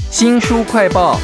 新书快报。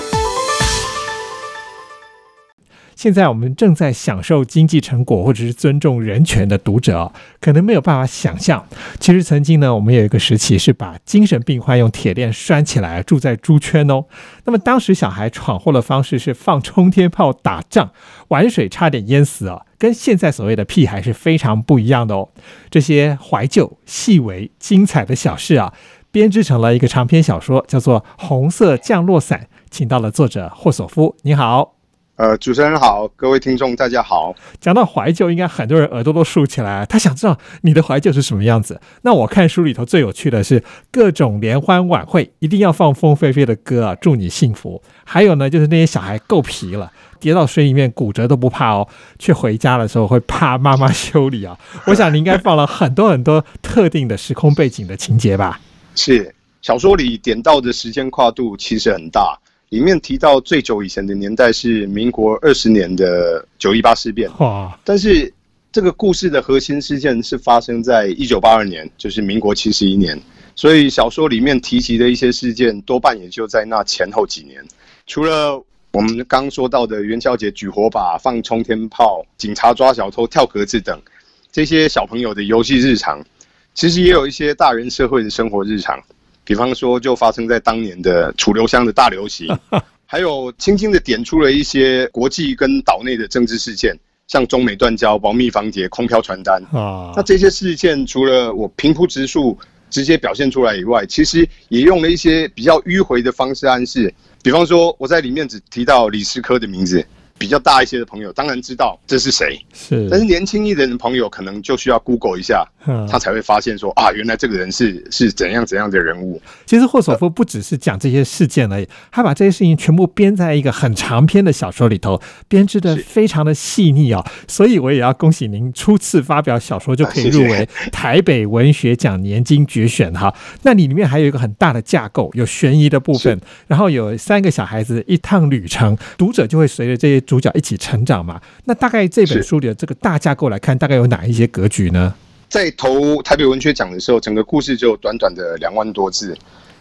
现在我们正在享受经济成果或者是尊重人权的读者，可能没有办法想象，其实曾经呢，我们有一个时期是把精神病患用铁链拴起来，住在猪圈哦。那么当时小孩闯祸的方式是放冲天炮打仗，玩水差点淹死哦，跟现在所谓的屁孩是非常不一样的哦。这些怀旧、细微、精彩的小事啊，编织成了一个长篇小说，叫做《红色降落伞》，请到了作者霍索夫，你好。呃，主持人好，各位听众大家好。讲到怀旧，应该很多人耳朵都竖起来，他想知道你的怀旧是什么样子。那我看书里头最有趣的是各种联欢晚会，一定要放风飞飞的歌啊，祝你幸福。还有呢，就是那些小孩够皮了，跌到水里面骨折都不怕哦，却回家的时候会怕妈妈修理啊。我想你应该放了很多很多特定的时空背景的情节吧？是，小说里点到的时间跨度其实很大。里面提到最久以前的年代是民国二十年的九一八事变，哇！但是这个故事的核心事件是发生在一九八二年，就是民国七十一年。所以小说里面提及的一些事件，多半也就在那前后几年。除了我们刚说到的元宵节举火把、放冲天炮、警察抓小偷、跳格子等这些小朋友的游戏日常，其实也有一些大人社会的生活日常。比方说，就发生在当年的楚留香的大流行，还有轻轻的点出了一些国际跟岛内的政治事件，像中美断交、保密防谍、空飘传单啊。那这些事件除了我平铺直述直接表现出来以外，其实也用了一些比较迂回的方式暗示。比方说，我在里面只提到李师科的名字。比较大一些的朋友当然知道这是谁，是，但是年轻一点的朋友可能就需要 Google 一下，他才会发现说啊，原来这个人是是怎样怎样的人物。其实霍索夫不只是讲这些事件而已，他把这些事情全部编在一个很长篇的小说里头，编织的非常的细腻哦。所以我也要恭喜您初次发表小说就可以入围台北文学奖年金决选哈。那你里面还有一个很大的架构，有悬疑的部分，然后有三个小孩子一趟旅程，读者就会随着这些。主角一起成长嘛？那大概这本书里的这个大架构来看，大概有哪一些格局呢？在投台北文学奖的时候，整个故事就短短的两万多字。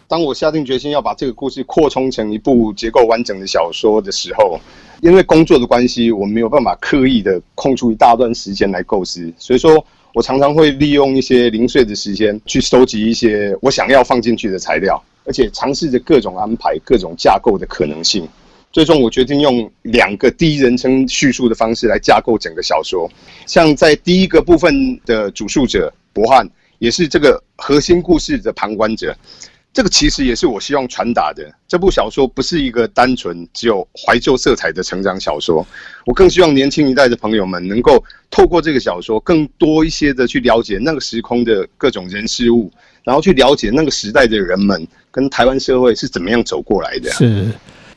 当我下定决心要把这个故事扩充成一部结构完整的小说的时候，因为工作的关系，我没有办法刻意的空出一大段时间来构思，所以说我常常会利用一些零碎的时间去收集一些我想要放进去的材料，而且尝试着各种安排、各种架构的可能性。最终，我决定用两个第一人称叙述的方式来架构整个小说。像在第一个部分的主述者博汉，也是这个核心故事的旁观者。这个其实也是我希望传达的。这部小说不是一个单纯只有怀旧色彩的成长小说，我更希望年轻一代的朋友们能够透过这个小说，更多一些的去了解那个时空的各种人事物，然后去了解那个时代的人们跟台湾社会是怎么样走过来的。是。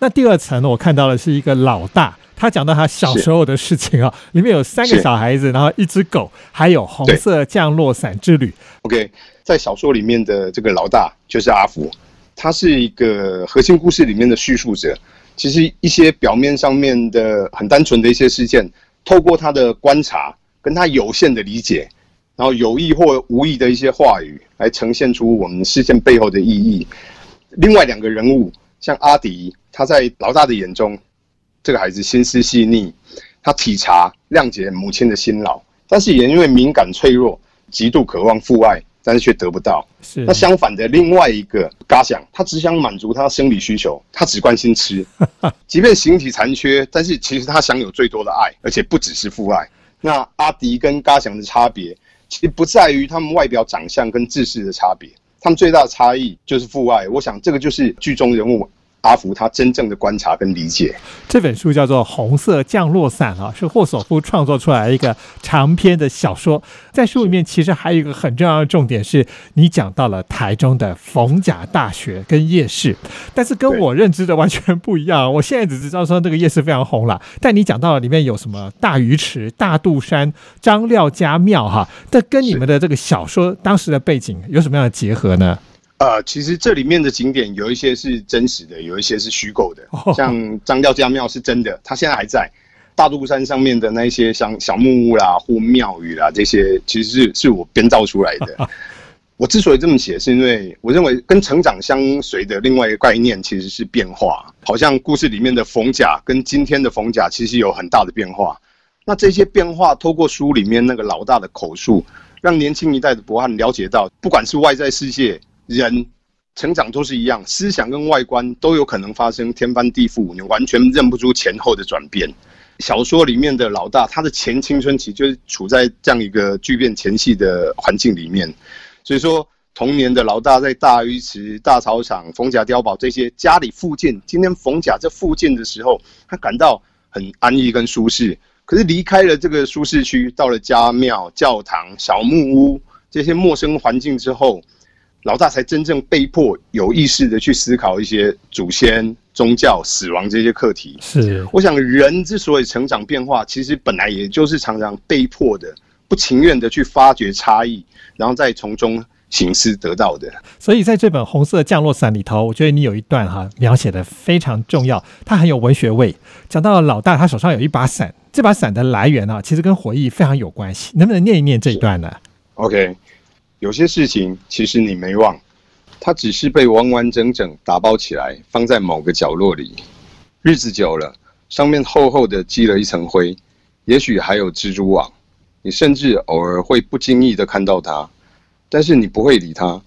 那第二层呢？我看到的是一个老大，他讲到他小时候的事情啊，里面有三个小孩子，然后一只狗，还有红色降落伞之旅。OK，在小说里面的这个老大就是阿福，他是一个核心故事里面的叙述者。其实一些表面上面的很单纯的一些事件，透过他的观察跟他有限的理解，然后有意或无意的一些话语，来呈现出我们事件背后的意义。另外两个人物。像阿迪，他在老大的眼中，这个孩子心思细腻，他体察谅解母亲的辛劳，但是也因为敏感脆弱，极度渴望父爱，但是却得不到。是那相反的另外一个嘎想，他只想满足他生理需求，他只关心吃，即便形体残缺，但是其实他享有最多的爱，而且不只是父爱。那阿迪跟嘎想的差别，其实不在于他们外表长相跟自视的差别。他们最大的差异就是父爱，我想这个就是剧中人物。阿福他真正的观察跟理解，这本书叫做《红色降落伞》啊，是霍索夫创作出来一个长篇的小说。在书里面，其实还有一个很重要的重点，是你讲到了台中的逢甲大学跟夜市，但是跟我认知的完全不一样。我现在只知道说那个夜市非常红了，但你讲到了里面有什么大鱼池、大肚山、张廖家庙哈，这跟你们的这个小说当时的背景有什么样的结合呢？呃，其实这里面的景点有一些是真实的，有一些是虚构的。像张廖家庙是真的，它现在还在大肚山上面的那些像小木屋啦或庙宇啦，这些其实是是我编造出来的。我之所以这么写，是因为我认为跟成长相随的另外一个概念其实是变化。好像故事里面的冯甲跟今天的冯甲其实有很大的变化。那这些变化，透过书里面那个老大的口述，让年轻一代的博汉了解到，不管是外在世界，人成长都是一样，思想跟外观都有可能发生天翻地覆，你完全认不出前后的转变。小说里面的老大，他的前青春期就是处在这样一个巨变前夕的环境里面。所以说，童年的老大在大鱼池、大草场、冯甲碉堡这些家里附近，今天冯甲这附近的时候，他感到很安逸跟舒适。可是离开了这个舒适区，到了家庙、教堂、小木屋这些陌生环境之后，老大才真正被迫有意识的去思考一些祖先、宗教、死亡这些课题。是，我想人之所以成长变化，其实本来也就是常常被迫的。不情愿的去发掘差异，然后再从中行思得到的。所以在这本《红色降落伞》里头，我觉得你有一段哈描写的非常重要，它很有文学味。讲到老大他手上有一把伞，这把伞的来源啊，其实跟回忆非常有关系。能不能念一念这一段呢？OK，有些事情其实你没忘，它只是被完完整整打包起来，放在某个角落里。日子久了，上面厚厚的积了一层灰，也许还有蜘蛛网。你甚至偶尔会不经意的看到它，但是你不会理它，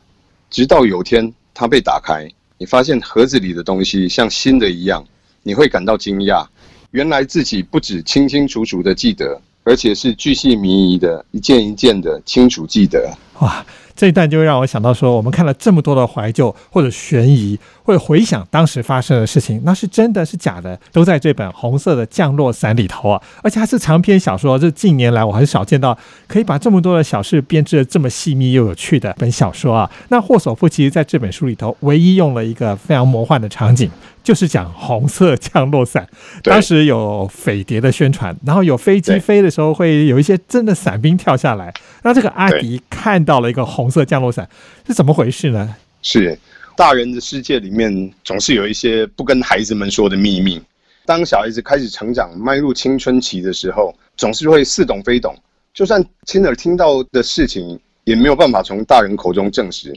直到有天它被打开，你发现盒子里的东西像新的一样，你会感到惊讶，原来自己不止清清楚楚的记得，而且是巨细靡遗的一件一件的清楚记得。哇！这一段就会让我想到说，我们看了这么多的怀旧或者悬疑，会回想当时发生的事情，那是真的是假的，都在这本《红色的降落伞》里头啊！而且它是长篇小说，这近年来我很少见到可以把这么多的小事编织的这么细密又有趣的本小说啊！那霍索夫其实在这本书里头唯一用了一个非常魔幻的场景。就是讲红色降落伞，当时有飞碟的宣传，然后有飞机飞的时候会有一些真的伞兵跳下来，那这个阿迪看到了一个红色降落伞，是怎么回事呢？是大人的世界里面总是有一些不跟孩子们说的秘密，当小孩子开始成长、迈入青春期的时候，总是会似懂非懂，就算亲耳听到的事情，也没有办法从大人口中证实，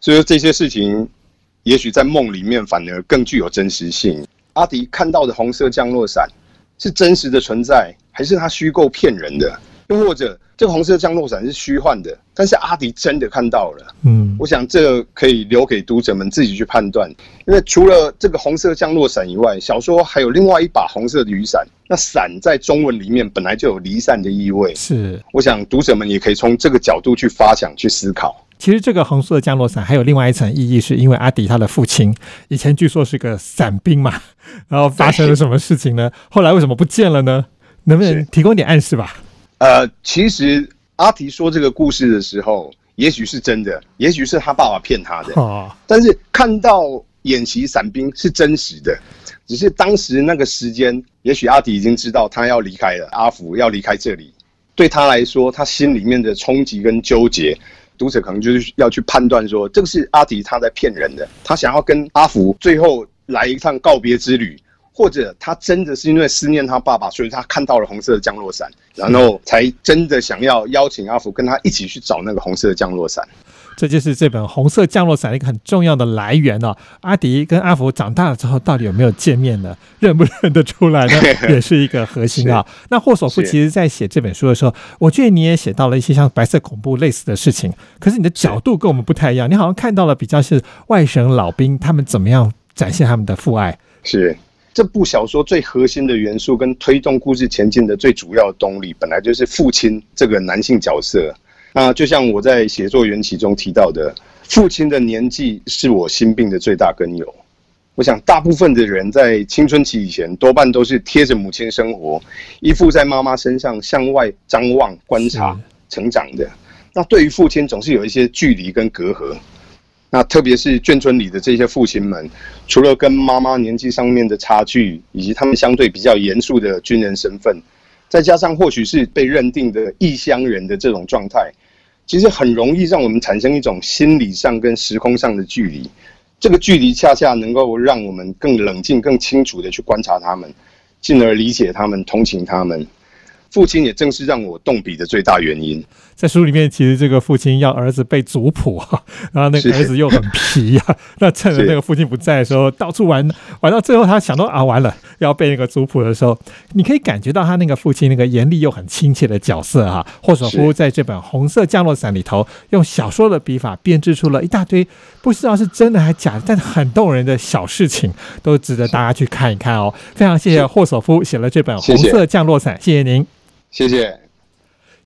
所以说这些事情。也许在梦里面反而更具有真实性。阿迪看到的红色降落伞是真实的存在，还是他虚构骗人的？又或者这个红色降落伞是虚幻的？但是阿迪真的看到了。嗯，我想这个可以留给读者们自己去判断。因为除了这个红色降落伞以外，小说还有另外一把红色的雨伞。那伞在中文里面本来就有离散的意味。是，我想读者们也可以从这个角度去发想、去思考。其实这个红色降落伞还有另外一层意义，是因为阿迪他的父亲以前据说是个伞兵嘛，然后发生了什么事情呢？后来为什么不见了呢？能不能提供点暗示吧？呃，其实阿迪说这个故事的时候，也许是真的，也许是他爸爸骗他的。哦。但是看到演习伞兵是真实的，只是当时那个时间，也许阿迪已经知道他要离开了，阿福要离开这里，对他来说，他心里面的冲击跟纠结。读者可能就是要去判断说，这个是阿迪他在骗人的，他想要跟阿福最后来一趟告别之旅，或者他真的是因为思念他爸爸，所以他看到了红色的降落伞，然后才真的想要邀请阿福跟他一起去找那个红色的降落伞。这就是这本《红色降落伞》一个很重要的来源哦。阿迪跟阿福长大了之后，到底有没有见面呢？认不认得出来呢？也是一个核心啊。那霍索夫其实在写这本书的时候，我觉得你也写到了一些像白色恐怖类似的事情，可是你的角度跟我们不太一样。你好像看到了比较是外省老兵他们怎么样展现他们的父爱。是这部小说最核心的元素跟推动故事前进的最主要动力，本来就是父亲这个男性角色。那就像我在写作缘起中提到的，父亲的年纪是我心病的最大根由。我想，大部分的人在青春期以前，多半都是贴着母亲生活，依附在妈妈身上，向外张望、观察、成长的。那对于父亲，总是有一些距离跟隔阂。那特别是眷村里的这些父亲们，除了跟妈妈年纪上面的差距，以及他们相对比较严肃的军人身份。再加上或许是被认定的异乡人的这种状态，其实很容易让我们产生一种心理上跟时空上的距离。这个距离恰恰能够让我们更冷静、更清楚地去观察他们，进而理解他们、同情他们。父亲也正是让我动笔的最大原因。在书里面，其实这个父亲要儿子背族谱哈，然后那个儿子又很皮呀，那趁着那个父亲不在的时候，到处玩玩到最后，他想到啊，完了要背那个族谱的时候，你可以感觉到他那个父亲那个严厉又很亲切的角色啊。霍索夫在这本《红色降落伞》里头，用小说的笔法编织出了一大堆不知道是真的还是假的，但很动人的小事情，都值得大家去看一看哦。非常谢谢霍索夫写了这本《红色降落伞》，谢谢您，谢谢。